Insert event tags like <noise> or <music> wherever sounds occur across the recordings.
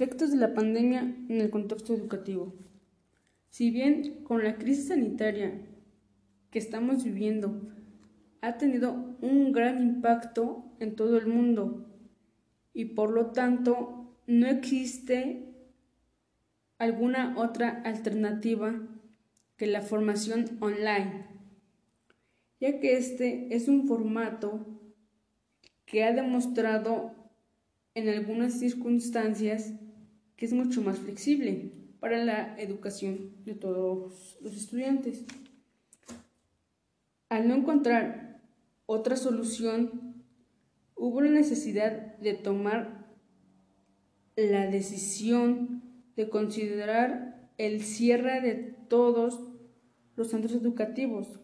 Efectos de la pandemia en el contexto educativo. Si bien con la crisis sanitaria que estamos viviendo ha tenido un gran impacto en todo el mundo y por lo tanto no existe alguna otra alternativa que la formación online, ya que este es un formato que ha demostrado en algunas circunstancias que es mucho más flexible para la educación de todos los estudiantes. Al no encontrar otra solución, hubo la necesidad de tomar la decisión de considerar el cierre de todos los centros educativos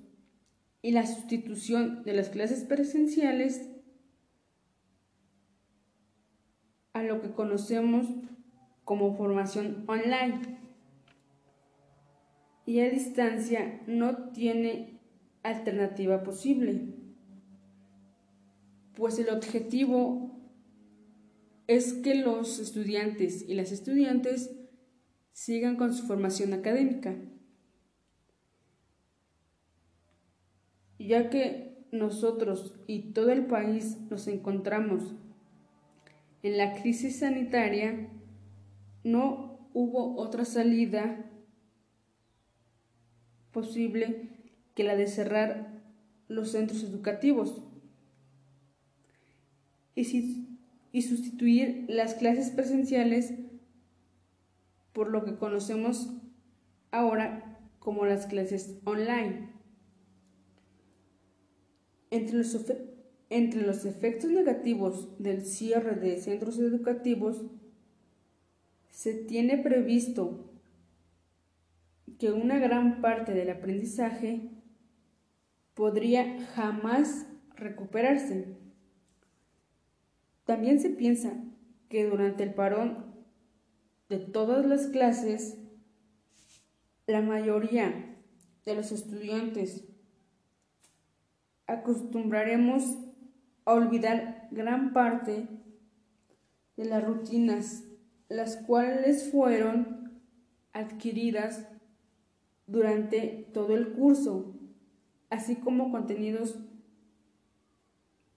y la sustitución de las clases presenciales a lo que conocemos como formación online. Y a distancia no tiene alternativa posible, pues el objetivo es que los estudiantes y las estudiantes sigan con su formación académica, ya que nosotros y todo el país nos encontramos en la crisis sanitaria no hubo otra salida posible que la de cerrar los centros educativos y, sustituir las clases presenciales por lo que conocemos ahora como las clases online. Entre los efectos negativos del cierre de centros educativos, se tiene previsto que una gran parte del aprendizaje podría jamás recuperarse. También se piensa que durante el parón de todas las clases, la mayoría de los estudiantes acostumbraremos a olvidar gran parte de las rutinas, las cuales fueron adquiridas durante todo el curso, así como contenidos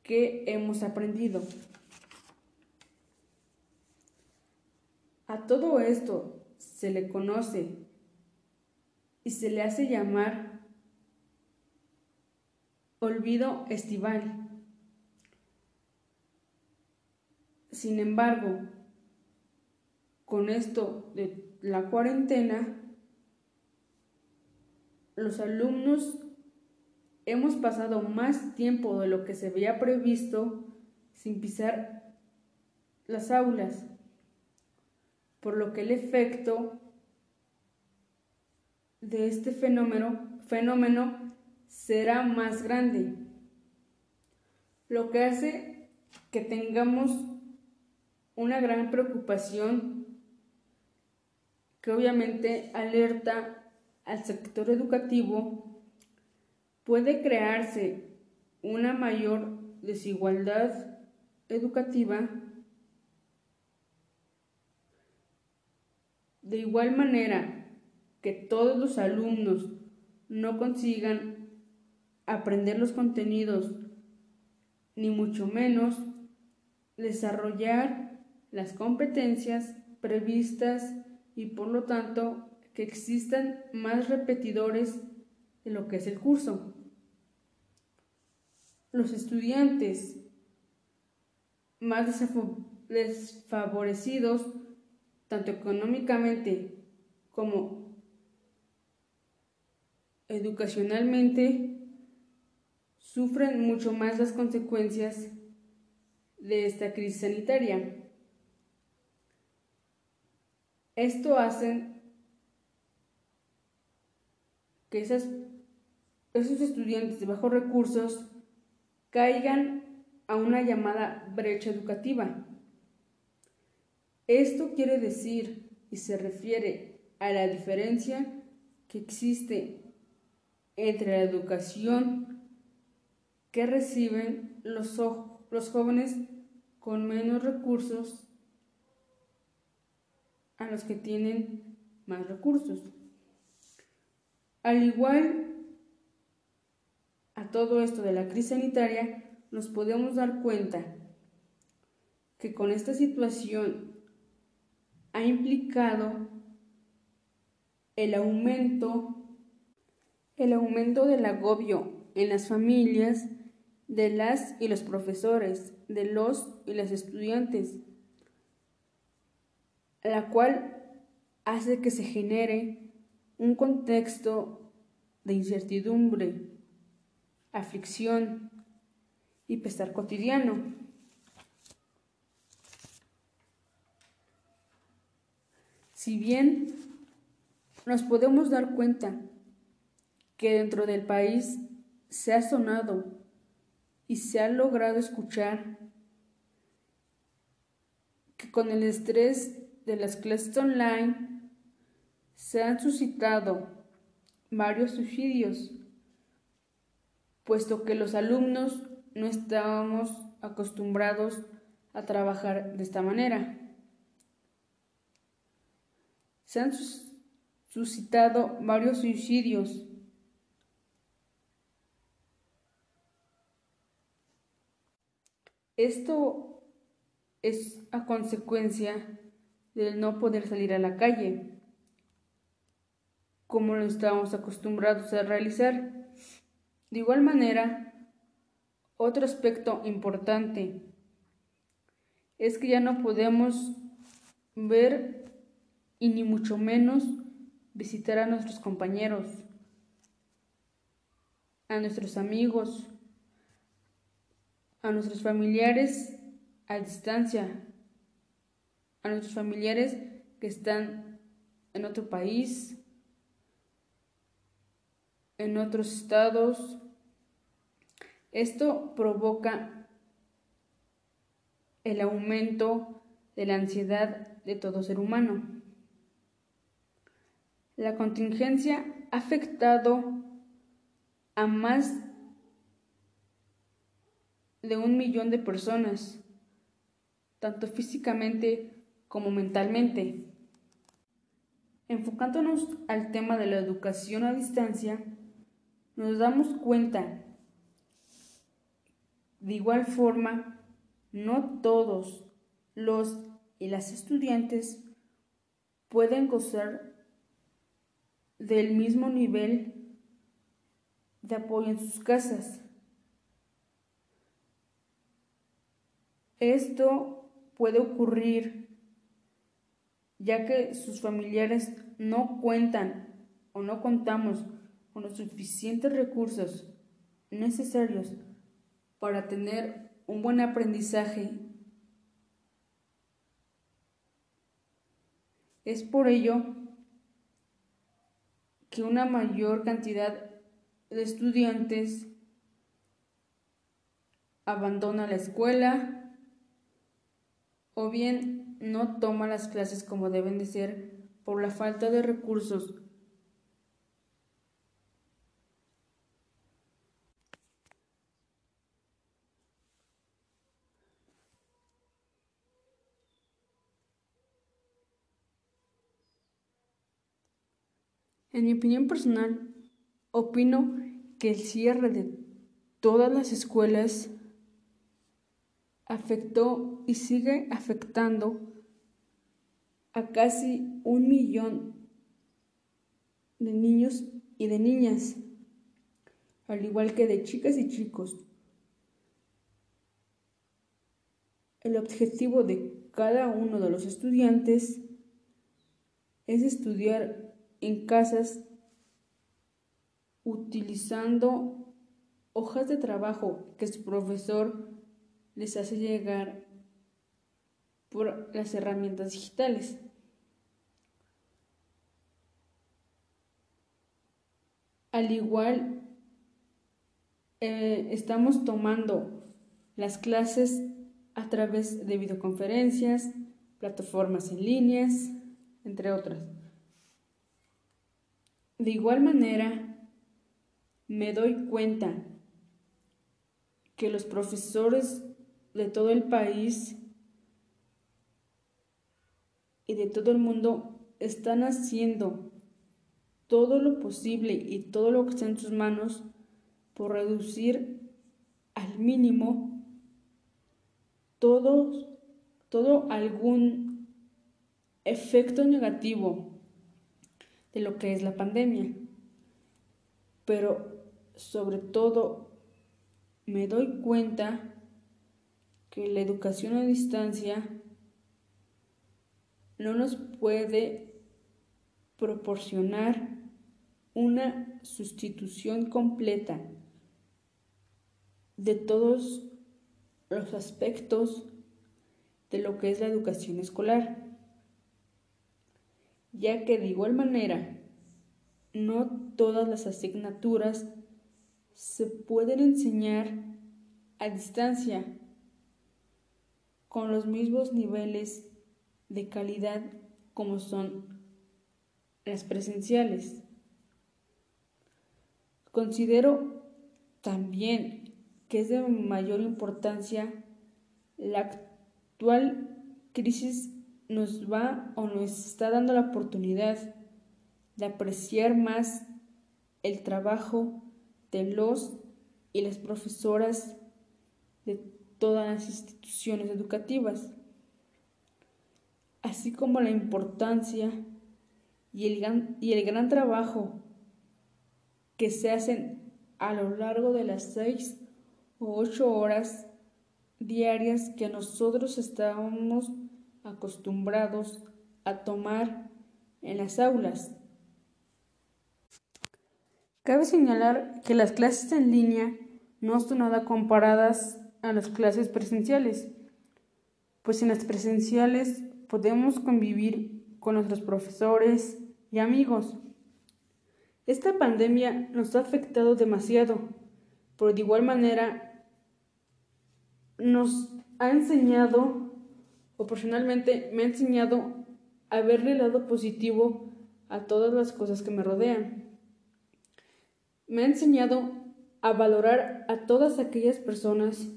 que hemos aprendido. A todo esto se le conoce y se le hace llamar olvido estival. Sin embargo, con esto de la cuarentena, los alumnos hemos pasado más tiempo de lo que se había previsto sin pisar las aulas, por lo que el efecto de este fenómeno, será más grande, lo que hace que tengamos una gran preocupación que obviamente alerta al sector educativo, puede crearse una mayor desigualdad educativa. De igual manera que todos los alumnos no consigan aprender los contenidos, ni mucho menos desarrollar las competencias previstas y por lo tanto que existan más repetidores de lo que es el curso. Los estudiantes más desfavorecidos, tanto económicamente como educacionalmente, sufren mucho más las consecuencias de esta crisis sanitaria. Esto hace que esos estudiantes de bajos recursos caigan a una llamada brecha educativa. Esto quiere decir y se refiere a la diferencia que existe entre la educación que reciben los, los jóvenes con menos recursos a los que tienen más recursos. Al igual a todo esto de la crisis sanitaria, nos podemos dar cuenta que con esta situación ha implicado el aumento el aumento del agobio en las familias de las y los profesores, de los y las estudiantes, la cual hace que se genere un contexto de incertidumbre, aflicción y pesar cotidiano. Si bien nos podemos dar cuenta que dentro del país se ha sonado y se ha logrado escuchar que con el estrés de las clases online se han suscitado varios suicidios, puesto que los alumnos no estábamos acostumbrados a trabajar de esta manera. Se han suscitado varios suicidios Esto es a consecuencia del no poder salir a la calle, como lo estábamos acostumbrados a realizar. De igual manera, otro aspecto importante es que ya no podemos ver y ni mucho menos visitar a nuestros compañeros, a nuestros amigos, a nuestros familiares a distancia, nuestros familiares que están en otro país, en otros estados. Esto provoca el aumento de la ansiedad de todo ser humano. La contingencia ha afectado a más de un millón de personas, tanto físicamente como mentalmente. Enfocándonos al tema de la educación a distancia, nos damos cuenta, de igual forma, no todos los y las estudiantes pueden gozar del mismo nivel de apoyo en sus casas. Esto puede ocurrir ya que sus familiares no cuentan o no contamos con los suficientes recursos necesarios para tener un buen aprendizaje. Es por ello que una mayor cantidad de estudiantes abandona la escuela o bien no toma las clases como deben de ser por la falta de recursos. En mi opinión personal, opino que el cierre de todas las escuelas afectó y sigue afectando a casi un millón de niños y de niñas, al igual que de chicas y chicos. El objetivo de cada uno de los estudiantes es estudiar en casas utilizando hojas de trabajo que su profesor les hace llegar por las herramientas digitales. Al igual, eh, estamos tomando las clases a través de videoconferencias, plataformas en líneas, entre otras. De igual manera, me doy cuenta que los profesores de todo el país y de todo el mundo están haciendo todo lo posible y todo lo que está en sus manos por reducir al mínimo todo, todo algún efecto negativo de lo que es la pandemia. Pero sobre todo me doy cuenta que la educación a distancia no nos puede proporcionar una sustitución completa de todos los aspectos de lo que es la educación escolar, ya que de igual manera no todas las asignaturas se pueden enseñar a distancia con los mismos niveles de calidad como son las presenciales. Considero también que es de mayor importancia la actual crisis nos va o nos está dando la oportunidad de apreciar más el trabajo de los y las profesoras de todas las instituciones educativas, así como la importancia y el gran, y el gran trabajo que se hacen a lo largo de las seis o ocho horas diarias que nosotros estábamos acostumbrados a tomar en las aulas. Cabe señalar que las clases en línea no son nada comparadas a las clases presenciales, pues en las presenciales podemos convivir con nuestros profesores y amigos. Esta pandemia nos ha afectado demasiado, pero de igual manera nos ha enseñado, o personalmente me ha enseñado a verle lado positivo a todas las cosas que me rodean me ha enseñado a valorar a todas aquellas personas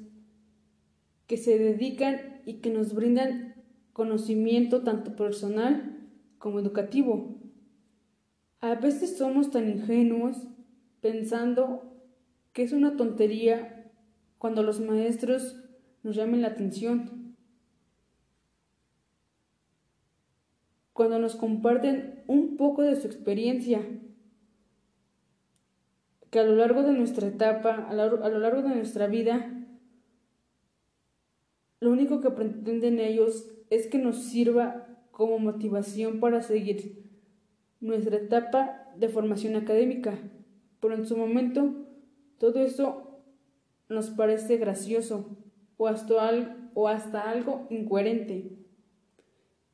que se dedican y que nos brindan conocimiento tanto personal como educativo. A veces somos tan ingenuos pensando que es una tontería cuando los maestros nos llamen la atención, cuando nos comparten un poco de su experiencia que a lo largo de nuestra etapa, a lo, largo de nuestra vida, único que pretenden ellos es que nos sirva como motivación para seguir nuestra etapa de formación académica. Pero en su momento, todo eso nos parece gracioso o hasta, o hasta algo incoherente.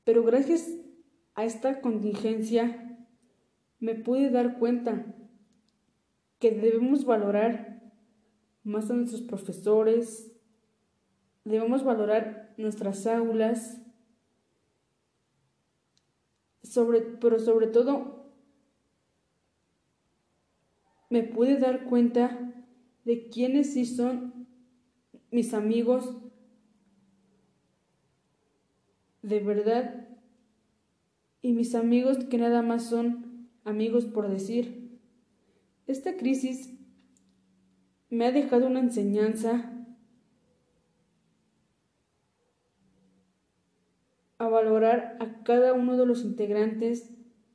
Pero gracias a esta contingencia me pude dar cuenta que debemos valorar más a nuestros profesores, debemos valorar nuestras aulas, sobre, pero sobre todo me pude dar cuenta de quiénes sí son mis amigos de verdad y mis amigos que nada más son amigos por decir. Esta crisis me ha dejado una enseñanza a valorar a cada uno de los integrantes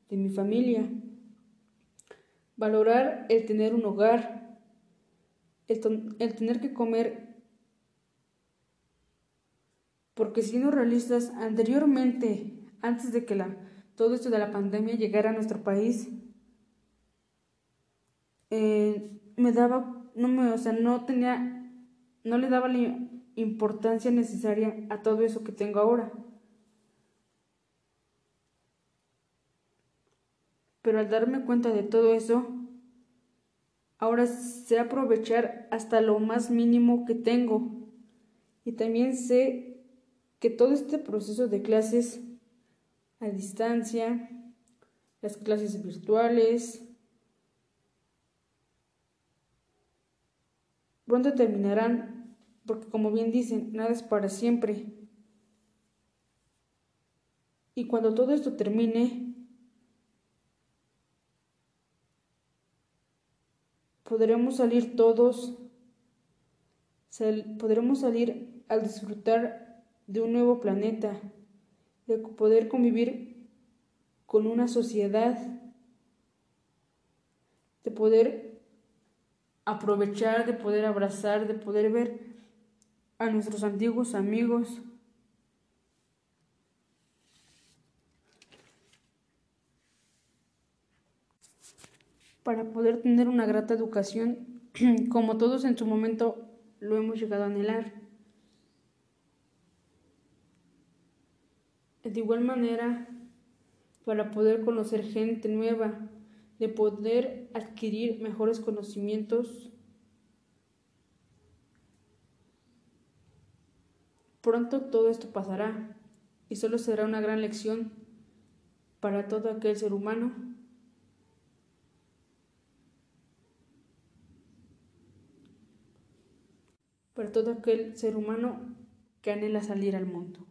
de mi familia, valorar el tener un hogar, el, tener que comer, porque siendo realistas, anteriormente, antes de que la, todo esto de la pandemia llegara a nuestro país, eh, me daba, no me, o sea, no tenía, no le daba la importancia necesaria a todo eso que tengo ahora. Pero al darme cuenta de todo eso, ahora sé aprovechar hasta lo más mínimo que tengo. Y también sé que todo este proceso de clases a distancia, las clases virtuales, Pronto terminarán, porque como bien dicen, nada es para siempre. Y cuando todo esto termine, podremos salir todos, podremos salir al disfrutar de un nuevo planeta, de poder convivir con una sociedad, de poder aprovechar, de poder abrazar, de poder ver a nuestros antiguos amigos. Para poder tener una grata educación <clears throat> como todos en su momento lo hemos llegado a anhelar. De igual manera, para poder conocer gente nueva, de poder adquirir mejores conocimientos, pronto todo esto pasará y solo será una gran lección para todo aquel ser humano para todo aquel ser humano que anhela salir al mundo.